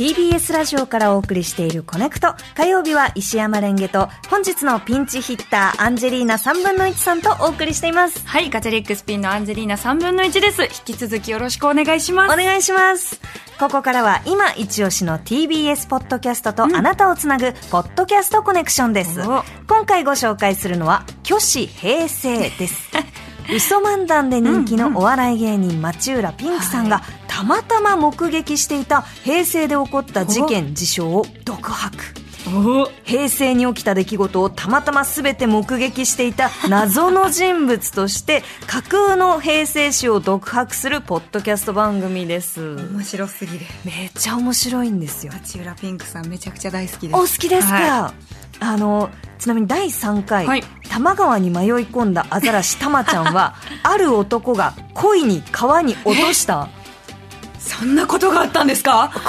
TBS ラジオからお送りしているコネクト。火曜日は石山レンゲと本日のピンチヒッターアンジェリーナ3分の1さんとお送りしています。はい、ガチャリックスピンのアンジェリーナ3分の1です。引き続きよろしくお願いします。お願いします。ここからは今一押しの TBS ポッドキャストとあなたをつなぐポッドキャストコネクションです。お今回ご紹介するのは虚子平成です。嘘漫談で人気のお笑い芸人町浦ピンクさんがたまたま目撃していた平成で起こった事件事象を独白。お。平成に起きた出来事をたまたま全て目撃していた謎の人物として架空の平成史を独白するポッドキャスト番組です。面白すぎる。めっちゃ面白いんですよ。町浦ピンクさんめちゃくちゃ大好きです。お好きですか、はあのちなみに第3回、はい。多摩川に迷い込んだアザラシタマちゃんは ある男が恋に川に落としたそんなことがあったんですか？こ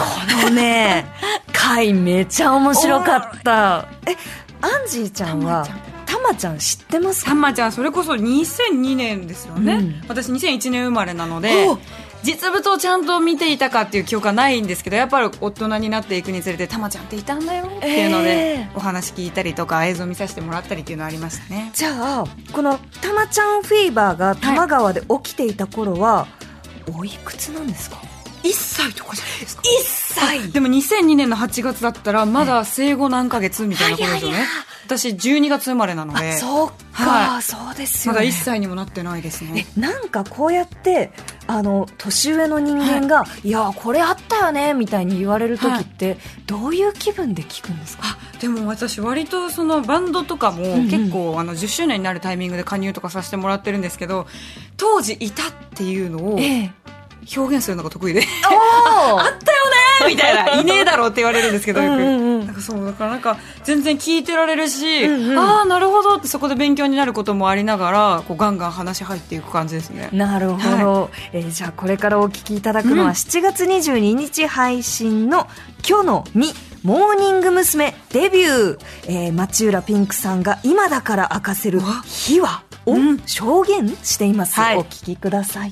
のね 回めちゃ面白かった。えアンジーちゃんはタマちゃん。知ってます？かたまちゃん、それこそ2002年ですよね。うん。私2001年生まれなのでお、実物をちゃんと見ていたかっていう記憶はないんですけど、やっぱり大人になっていくにつれて、たまちゃんっていたんだよっていうので、えお話聞いたりとか映像見させてもらったりっていうのはありましたね。じゃあこのタマちゃんフィーバーが多摩川で起きていた頃は、おいくつなんですか？1歳とかじゃないですか？1歳。でも2002年の8月だったらまだ生後何ヶ月みたいなことですよね私12月生まれなので。そうか、はい。そうですまだよね1歳にもなってないですね。えなんかこうやってあの年上の人間が、い、やこれあったよねみたいに言われる時って、どういう気分で聞くんですか？あでも私割とそのバンドとかもん結構あの10周年になるタイミングで加入とかさせてもらってるんですけど当時いたっていうのをえ表現するのが得意で。おあったよねみたいな。いねえだろって言われるんですけどよく。うんうんうん。なんかそうだからなんか全然聞いてられるし、うんうんああなるほどってそこで勉強になることもありながらこうガンガン話入っていく感じですね。なるほど、えーじゃあこれからお聞きいただくのはうん。7月22日配信の「今日のみモーニング娘。デビュー」えー町浦ピンクさんが今だから明かせる秘話をうん。証言しています、はい。お聞きください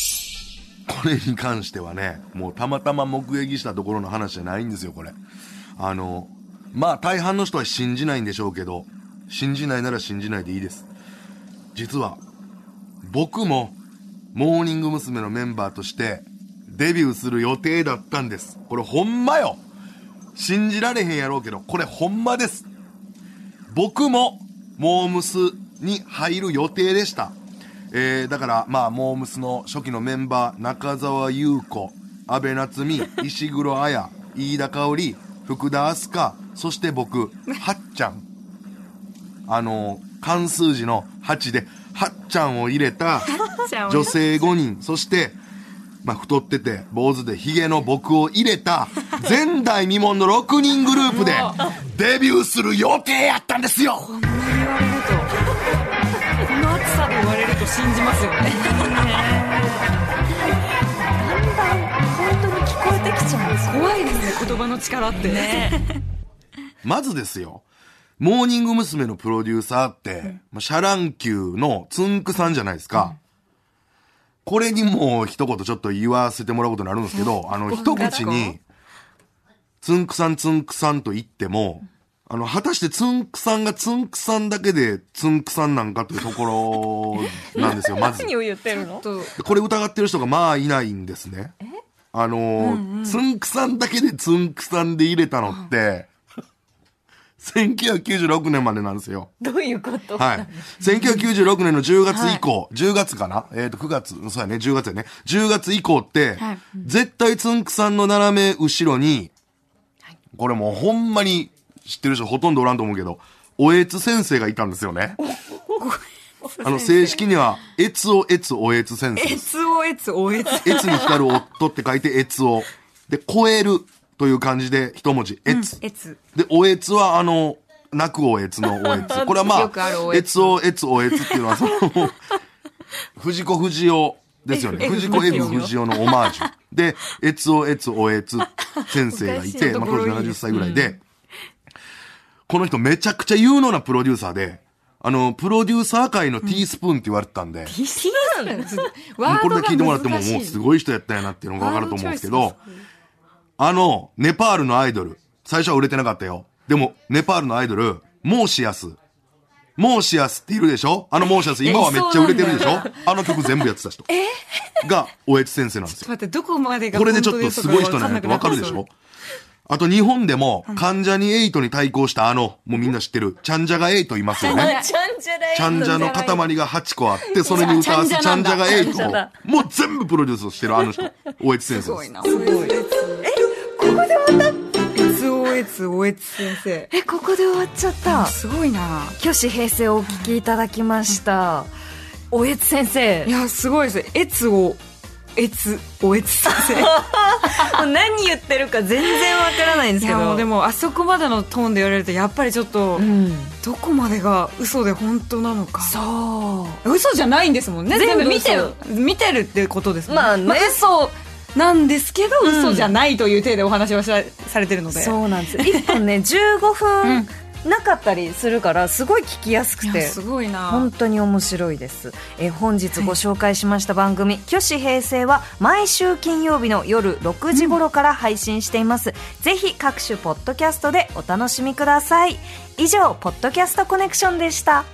これに関してはね、もうたまたま目撃したところの話じゃないんですよ、これ。あの、まあ大半の人は信じないんでしょうけど、信じないなら信じないでいいです。実は、僕も、モーニング娘。のメンバーとして、デビューする予定だったんです。これほんまよ信じられへんやろうけど、これほんまです。僕も、モームスに入る予定でした。えー、だから、まあ、モームスの初期のメンバー、中澤優子、安倍夏実、石黒彩、飯田香織、福田明日香、そして僕、はっちゃん。あの、漢数字の8で、はっちゃんを入れた女性5人、そして、まあ、太ってて、坊主でヒゲの僕を入れた、前代未聞の6人グループで、デビューする予定やったんですよ言われると信じますよね。本当に聞こえてきちゃうんですよ怖いですね言葉の力って。ね。まずですよ、モーニング娘。のプロデューサーって、まあシャ乱Q のつんくさんじゃないですか。これにも一言ちょっと言わせてもらうことになるんですけど、あの、一口に、つんくさんつんくさんと言っても、あの、果たしてつんくさんがつんくさんだけでつんくさんなんかというところ なんですよ、まず。何を言ってるの？これ疑ってる人がまあいないんですね。あのーつんくさんだけでつんくさんで入れたのって、1996年までなんですよ。どういうこと？はい。1996年の10月以降、10月かな？えっ、と、9月、そうやね、10月やね。10月以降って、はい絶対つんくさんの斜め後ろに、これもうほんまに知ってる人ほとんどおらんと思うけど、おえつ先生がいたんですよね。あの、正式には、えつおえつおえつ先生です。SOS、OS。えつに光る夫って書いてえつお。で、超えるという漢字で一文字、えつ。えつ。で、おえつは、あの、泣くおえつのおえつ。これはまあるあ、おえつえつおえつおえつっていうのは、その、藤子不二雄ですよね。F 藤子 F 不二雄のオマージュ。で、えつおえつおえつ先生がいて、まあ当時70歳ぐらいで、この人めちゃくちゃ有能なプロデューサーで、あの、プロデューサー界のティースプーンって言われてたんで、ワこれで聞いてもらってももうすい。ごい人やったんやなっていうのがわかると思うんですけどあの、ネパールのアイドル、最初は売れてなかったよ。でも、ネパールのアイドル、モーシアス。モーシアスっているでしょ？あのモーシアス、今はめっちゃ売れてるでしょ？あの曲全部やってた人。が、おえつ先生なんですよ。待って、どこまでがこれでちょっとすごい人なんやってわかるでしょ？あと日本でも、関ジャニエイトに対抗したあの、もうみんな知ってる、チャンジャガエイトいますよね。ちゃんじゃないチャンジャの塊が8個あって、それに歌わすチャンジャがエイトもう全部プロデュースをしてるあの人、大越先生です。すごいな。すごい。え、ここで終わった ?SOS、OS 先生。え、ここで終わっちゃった。すごいな。虚子平成をお聞きいただきました。おえつ先生い。や、すごいです。えつを、えつ、おえつ先生。い何言ってるか全然わからないんですけや、ど。もうでも、あそこまでのトーンで言われると、やっぱりちょっと、うん。どこまでが嘘で本当なのか。そう。嘘じゃないんですもんね。全部見てる嘘。見てるってことですもんまあね嘘なんですけど、うん嘘じゃないという体でお話をさされてるので。そうなんです。1本ね、15分なかったりするから、すごい聞きやすくて。すごいな。本当に面白いです。えー本日ご紹介しました番組、虚子平成は毎週金曜日の夜6時頃から配信しています。ぜひ各種ポッドキャストでお楽しみください。以上、ポッドキャストコネクションでした。